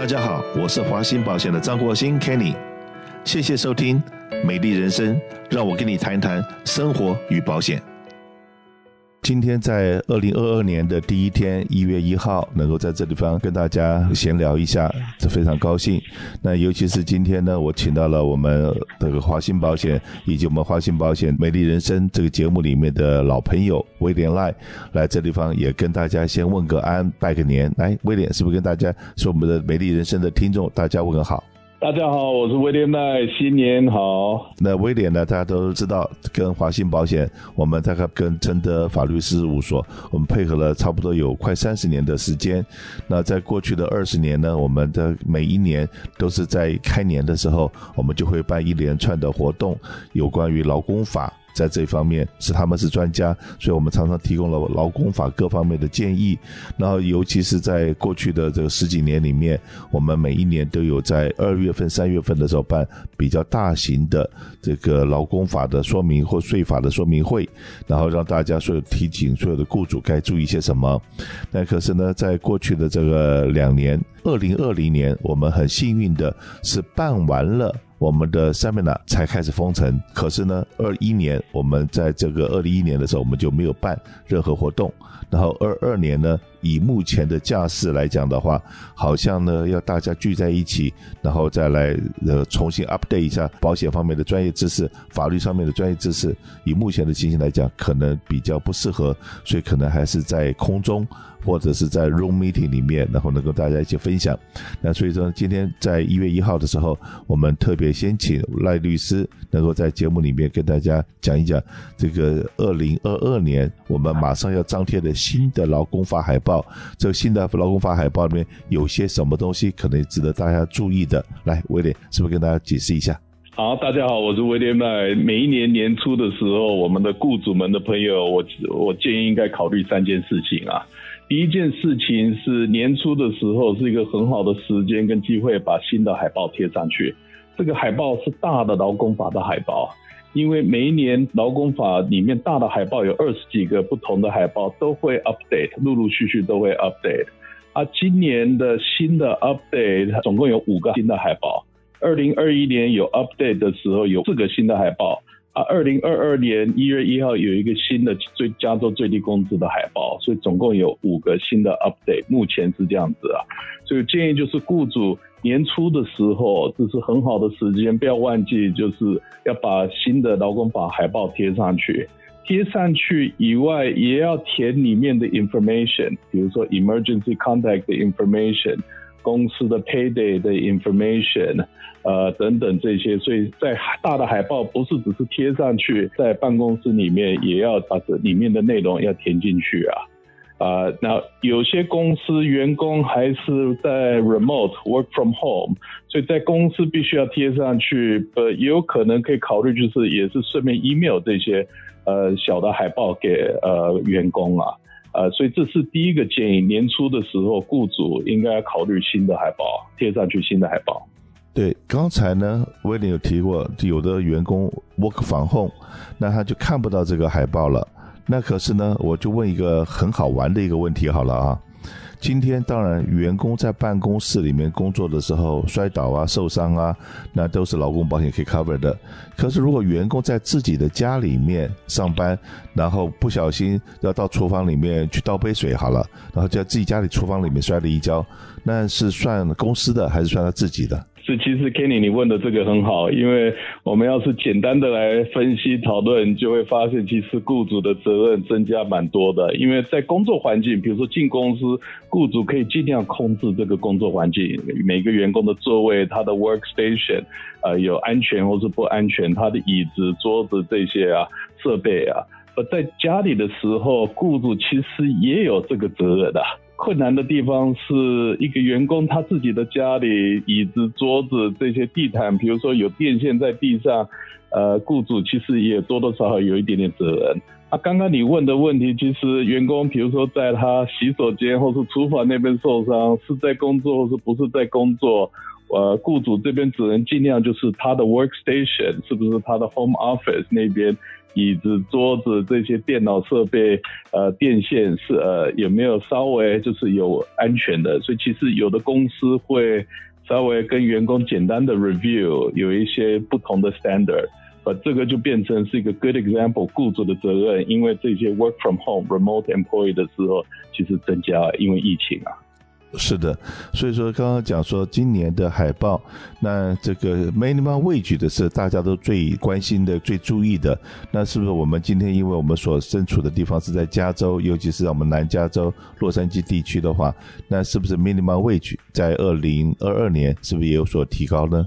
大家好，我是华鑫保险的张国兴 Kenny，谢谢收听《美丽人生》，让我跟你谈谈生活与保险。今天在二零二二年的第一天，一月一号，能够在这地方跟大家闲聊一下，这非常高兴。那尤其是今天呢，我请到了我们这个华信保险以及我们华信保险美丽人生这个节目里面的老朋友威廉赖来这地方，也跟大家先问个安，拜个年。来，威廉是不是跟大家说我们的美丽人生的听众，大家问个好？大家好，我是威廉麦，新年好。那威廉呢？大家都知道，跟华信保险，我们大概跟承德法律事务所，我们配合了差不多有快三十年的时间。那在过去的二十年呢，我们的每一年都是在开年的时候，我们就会办一连串的活动，有关于劳工法。在这方面是他们是专家，所以我们常常提供了劳工法各方面的建议。然后，尤其是在过去的这个十几年里面，我们每一年都有在二月份、三月份的时候办比较大型的这个劳工法的说明或税法的说明会，然后让大家所有提醒所有的雇主该注意些什么。那可是呢，在过去的这个两年，二零二零年，我们很幸运的是办完了。我们的 seminar 才开始封城，可是呢，二一年我们在这个二零一年的时候，我们就没有办任何活动。然后二二年呢，以目前的架势来讲的话，好像呢要大家聚在一起，然后再来呃重新 update 一下保险方面的专业知识、法律上面的专业知识。以目前的情形来讲，可能比较不适合，所以可能还是在空中。或者是在 room meeting 里面，然后能够大家一起分享。那所以说，今天在一月一号的时候，我们特别先请赖律师能够在节目里面跟大家讲一讲这个二零二二年我们马上要张贴的新的劳工法海报。这个新的劳工法海报里面有些什么东西可能值得大家注意的？来，威廉是不是跟大家解释一下？好，大家好，我是威廉麦。每一年年初的时候，我们的雇主们的朋友，我我建议应该考虑三件事情啊。第一件事情是年初的时候是一个很好的时间跟机会，把新的海报贴上去。这个海报是大的劳工法的海报，因为每一年劳工法里面大的海报有二十几个不同的海报都会 update，陆陆续续都会 update。啊，今年的新的 update 总共有五个新的海报。二零二一年有 update 的时候有四个新的海报。啊，二零二二年一月一号有一个新的最加州最低工资的海报，所以总共有五个新的 update，目前是这样子啊。所以建议就是雇主年初的时候，这是很好的时间，不要忘记就是要把新的劳工法海报贴上去。贴上去以外，也要填里面的 information，比如说 emergency contact information。公司的 payday 的 information，呃等等这些，所以在大的海报不是只是贴上去，在办公室里面也要把这里面的内容要填进去啊，啊，那有些公司员工还是在 remote work from home，所以在公司必须要贴上去，呃，也有可能可以考虑就是也是顺便 email 这些呃小的海报给呃员工啊。呃，所以这是第一个建议。年初的时候，雇主应该考虑新的海报贴上去，新的海报。对，刚才呢，威廉有提过，有的员工 work from home，那他就看不到这个海报了。那可是呢，我就问一个很好玩的一个问题好了啊。今天当然，员工在办公室里面工作的时候摔倒啊、受伤啊，那都是劳工保险可以 cover 的。可是如果员工在自己的家里面上班，然后不小心要到厨房里面去倒杯水好了，然后在自己家里厨房里面摔了一跤，那是算公司的还是算他自己的？其实 Kenny，你问的这个很好，因为我们要是简单的来分析讨论，就会发现其实雇主的责任增加蛮多的。因为在工作环境，比如说进公司，雇主可以尽量控制这个工作环境，每个员工的座位、他的 workstation，呃，有安全或是不安全，他的椅子、桌子这些啊，设备啊，而在家里的时候，雇主其实也有这个责任的。困难的地方是一个员工他自己的家里椅子、桌子这些地毯，比如说有电线在地上，呃，雇主其实也多多少少有一点点责任。啊，刚刚你问的问题，其实员工比如说在他洗手间或是厨房那边受伤，是在工作或是不是在工作，呃，雇主这边只能尽量就是他的 workstation 是不是他的 home office 那边椅子、桌子这些电脑设备，呃，电线是呃有没有稍微就是有安全的？所以其实有的公司会稍微跟员工简单的 review，有一些不同的 standard，呃，这个就变成是一个 good example，雇主的责任，因为这些 work from home remote employee 的时候，其实增加因为疫情啊。是的，所以说刚刚讲说今年的海报，那这个 minimum wage 的是大家都最关心的、最注意的。那是不是我们今天因为我们所身处的地方是在加州，尤其是在我们南加州洛杉矶地区的话，那是不是 minimum wage 在二零二二年是不是也有所提高呢？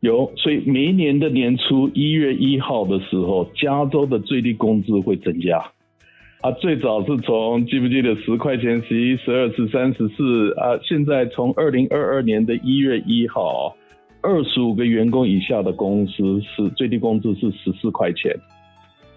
有，所以每一年的年初一月一号的时候，加州的最低工资会增加。啊，最早是从记不记得十块钱、十一、十二、十三、十四啊？现在从二零二二年的一月一号，二十五个员工以下的公司是最低工资是十四块钱，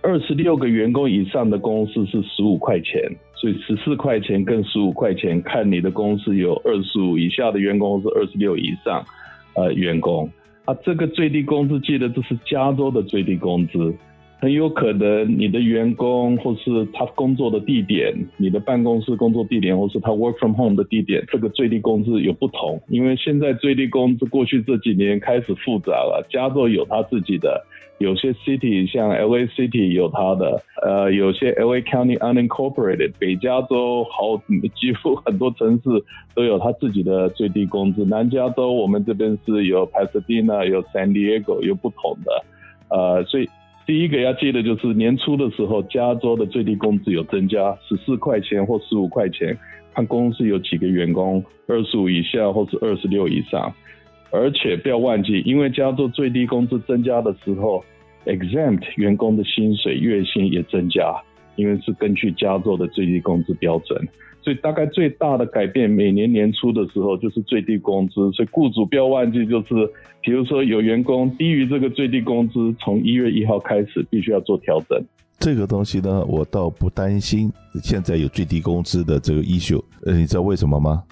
二十六个员工以上的公司是十五块钱。所以十四块钱跟十五块钱，看你的公司有二十五以下的员工是二十六以上，呃，员工啊，这个最低工资记得这是加州的最低工资。很有可能你的员工或是他工作的地点，你的办公室工作地点，或是他 work from home 的地点，这个最低工资有不同。因为现在最低工资过去这几年开始复杂了，加州有他自己的，有些 city 像 LA City 有他的，呃，有些 LA County unincorporated 北加州好几乎很多城市都有他自己的最低工资。南加州我们这边是有 Pasadena 有 San Diego 有不同的，呃，所以。第一个要记得就是年初的时候，加州的最低工资有增加十四块钱或十五块钱，看公司有几个员工，二十五以下或是二十六以上。而且不要忘记，因为加州最低工资增加的时候，exempt 员工的薪水月薪也增加，因为是根据加州的最低工资标准。所以大概最大的改变，每年年初的时候就是最低工资。所以雇主不要忘记，就是比如说有员工低于这个最低工资，从一月一号开始必须要做调整。这个东西呢，我倒不担心现在有最低工资的这个 issue。呃，你知道为什么吗？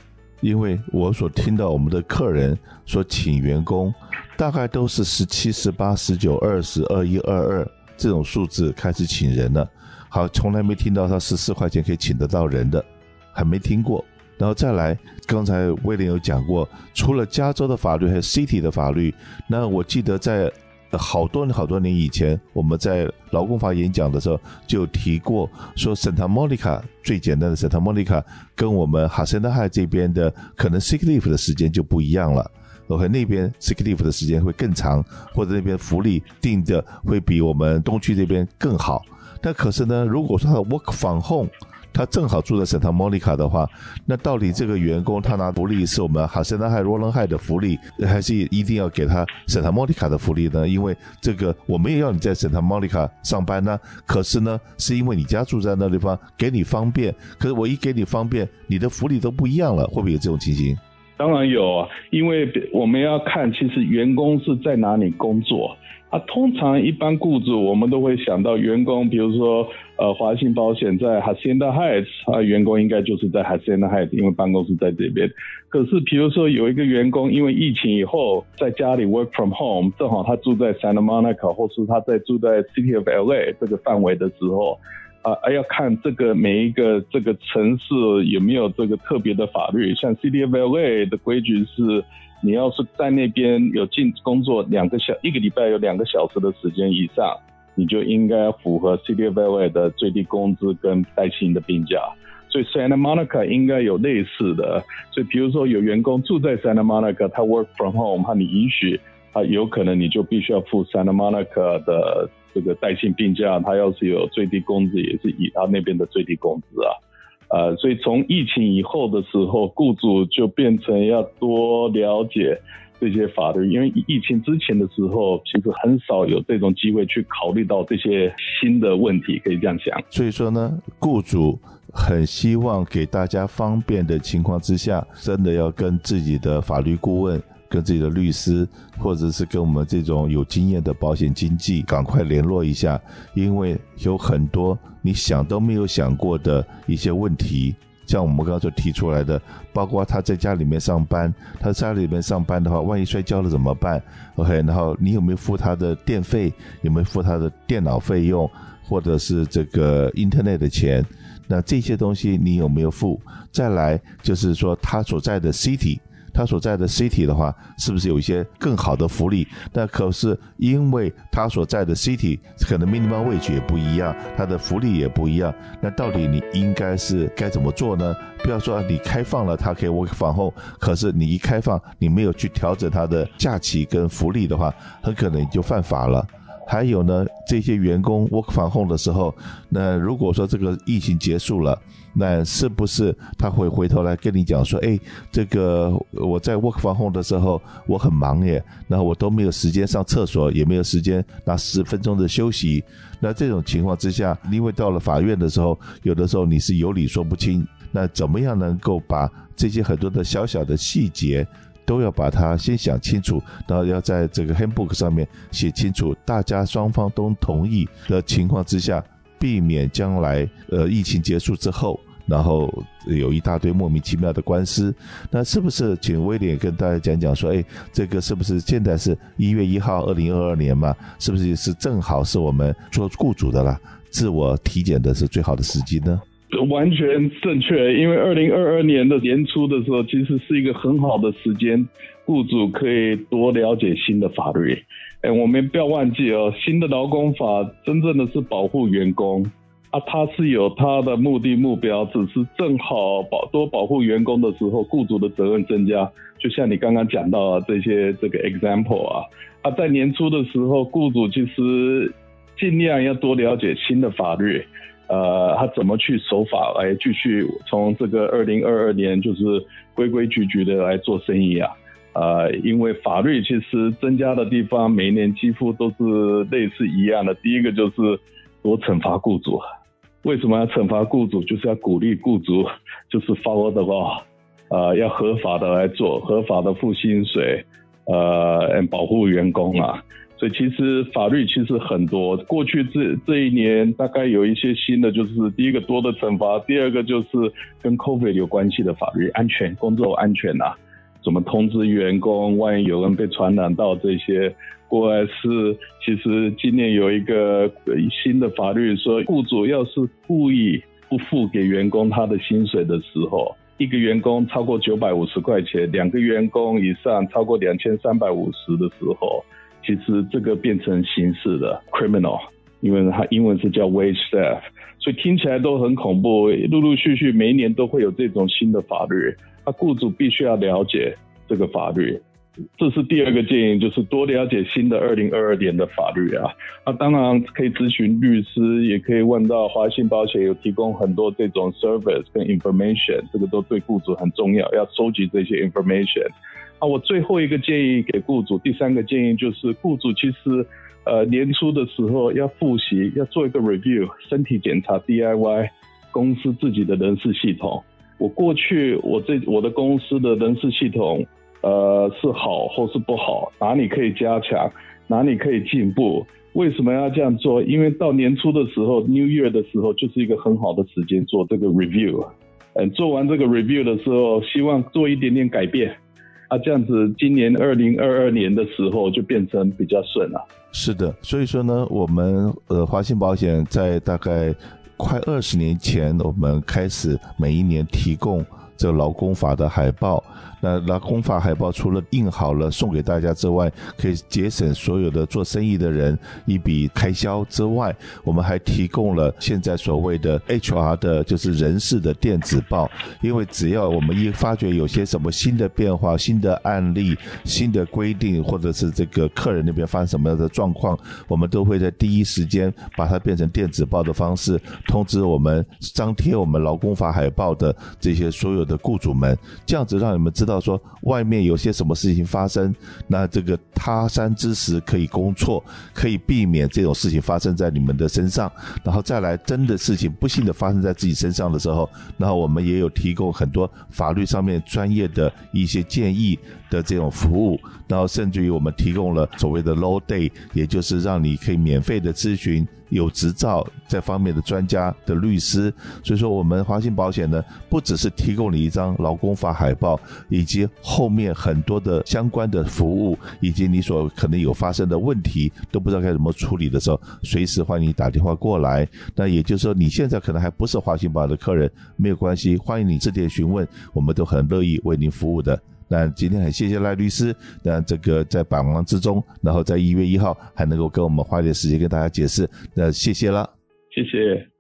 因为我所听到我们的客人说请员工，大概都是十七、十八、十九、二十二、一、二二这种数字开始请人了。好，从来没听到他十四块钱可以请得到人的。还没听过，然后再来，刚才威廉有讲过，除了加州的法律，还有 City 的法律。那我记得在好多好多年以前，我们在劳工法演讲的时候就提过，说 Santa Monica 最简单的 Santa Monica 跟我们哈森德海这边的可能 Sick Leave 的时间就不一样了。OK，那边 Sick Leave 的时间会更长，或者那边福利定的会比我们东区这边更好。但可是呢，如果说他 Work from home，他正好住在圣塔莫尼卡的话，那到底这个员工他拿福利是我们哈森纳海罗伦海的福利，还是一定要给他圣塔莫尼卡的福利呢？因为这个我们也要你在圣塔莫尼卡上班呢，可是呢，是因为你家住在那地方，给你方便。可是我一给你方便，你的福利都不一样了，会不会有这种情形？当然有啊，因为我们要看其实员工是在哪里工作。啊，通常一般雇主我们都会想到员工，比如说，呃，华信保险在 Hacienda Heights，啊，员工应该就是在 Hacienda Heights，因为办公室在这边。可是，比如说有一个员工因为疫情以后在家里 work from home，正好他住在 Santa Monica，或是他在住在 City of LA 这个范围的时候，啊，要看这个每一个这个城市有没有这个特别的法律，像 City of LA 的规矩是。你要是在那边有进工作两个小一个礼拜有两个小时的时间以上，你就应该符合 City of LA 的最低工资跟带薪的病假。所以 Santa Monica 应该有类似的。所以比如说有员工住在 Santa Monica，他 work from home，他你允许，他有可能你就必须要付 Santa Monica 的这个带薪病假。他要是有最低工资，也是以他那边的最低工资啊。呃，所以从疫情以后的时候，雇主就变成要多了解这些法律，因为疫情之前的时候，其实很少有这种机会去考虑到这些新的问题，可以这样想。所以说呢，雇主很希望给大家方便的情况之下，真的要跟自己的法律顾问。跟自己的律师，或者是跟我们这种有经验的保险经纪，赶快联络一下，因为有很多你想都没有想过的一些问题，像我们刚才提出来的，包括他在家里面上班，他在家里面上班的话，万一摔跤了怎么办？OK，然后你有没有付他的电费？有没有付他的电脑费用，或者是这个 Internet 的钱？那这些东西你有没有付？再来就是说他所在的 city。他所在的 city 的话，是不是有一些更好的福利？那可是因为他所在的 city 可能 minimum wage 也不一样，他的福利也不一样。那到底你应该是该怎么做呢？不要说你开放了，他可以 work from home，可是你一开放，你没有去调整他的假期跟福利的话，很可能就犯法了。还有呢，这些员工 work from home 的时候，那如果说这个疫情结束了。那是不是他会回头来跟你讲说，哎，这个我在 work from home 的时候我很忙耶，然后我都没有时间上厕所，也没有时间拿十分钟的休息。那这种情况之下，因为到了法院的时候，有的时候你是有理说不清。那怎么样能够把这些很多的小小的细节都要把它先想清楚，然后要在这个 handbook 上面写清楚，大家双方都同意的情况之下，避免将来呃疫情结束之后。然后有一大堆莫名其妙的官司，那是不是请威廉跟大家讲讲说，哎，这个是不是现在是一月一号，二零二二年嘛？是不是也是正好是我们做雇主的啦，自我体检的是最好的时机呢？完全正确，因为二零二二年的年初的时候，其实是一个很好的时间，雇主可以多了解新的法律。哎，我们不要忘记哦，新的劳工法真正的是保护员工。啊，他是有他的目的目标，只是正好保多保护员工的时候，雇主的责任增加。就像你刚刚讲到这些这个 example 啊，啊，在年初的时候，雇主其实尽量要多了解新的法律，呃，他怎么去守法来继续从这个二零二二年就是规规矩矩的来做生意啊，呃，因为法律其实增加的地方，每年几乎都是类似一样的。第一个就是多惩罚雇主。为什么要惩罚雇主？就是要鼓励雇主，就是 follow the law，呃，要合法的来做，合法的付薪水，呃，保护员工啊。所以其实法律其实很多。过去这这一年，大概有一些新的，就是第一个多的惩罚，第二个就是跟 COVID 有关系的法律，安全工作安全啊，怎么通知员工，万一有人被传染到这些。国外是，其实今年有一个新的法律说，雇主要是故意不付给员工他的薪水的时候，一个员工超过九百五十块钱，两个员工以上超过两千三百五十的时候，其实这个变成刑事的 criminal，因为它英文是叫 wage theft，所以听起来都很恐怖。陆陆续续每一年都会有这种新的法律，那雇主必须要了解这个法律。这是第二个建议，就是多了解新的二零二二年的法律啊。那当然可以咨询律师，也可以问到华信保险有提供很多这种 service 跟 information，这个都对雇主很重要，要收集这些 information。啊，我最后一个建议给雇主，第三个建议就是雇主其实呃年初的时候要复习，要做一个 review，身体检查 DIY 公司自己的人事系统。我过去我这我的公司的人事系统。呃，是好或是不好？哪里可以加强？哪里可以进步？为什么要这样做？因为到年初的时候，New Year 的时候，就是一个很好的时间做这个 review。嗯，做完这个 review 的时候，希望做一点点改变。啊，这样子，今年二零二二年的时候就变成比较顺了。是的，所以说呢，我们呃华信保险在大概快二十年前，我们开始每一年提供这劳工法的海报。那劳工法海报除了印好了送给大家之外，可以节省所有的做生意的人一笔开销之外，我们还提供了现在所谓的 HR 的，就是人事的电子报。因为只要我们一发觉有些什么新的变化、新的案例、新的规定，或者是这个客人那边发生什么样的状况，我们都会在第一时间把它变成电子报的方式通知我们张贴我们劳工法海报的这些所有的雇主们，这样子让你们知。道说外面有些什么事情发生，那这个他山之石可以攻错，可以避免这种事情发生在你们的身上。然后再来真的事情不幸的发生在自己身上的时候，那我们也有提供很多法律上面专业的一些建议的这种服务。然后甚至于我们提供了所谓的 low day，也就是让你可以免费的咨询有执照这方面的专家的律师。所以说，我们华信保险呢，不只是提供你一张劳工法海报，以及后面很多的相关的服务，以及你所可能有发生的问题都不知道该怎么处理的时候，随时欢迎你打电话过来。那也就是说，你现在可能还不是华信保的客人，没有关系，欢迎你致电询问，我们都很乐意为您服务的。那今天很谢谢赖律师，那这个在百忙之中，然后在一月一号还能够跟我们花点时间跟大家解释，那谢谢了，谢谢。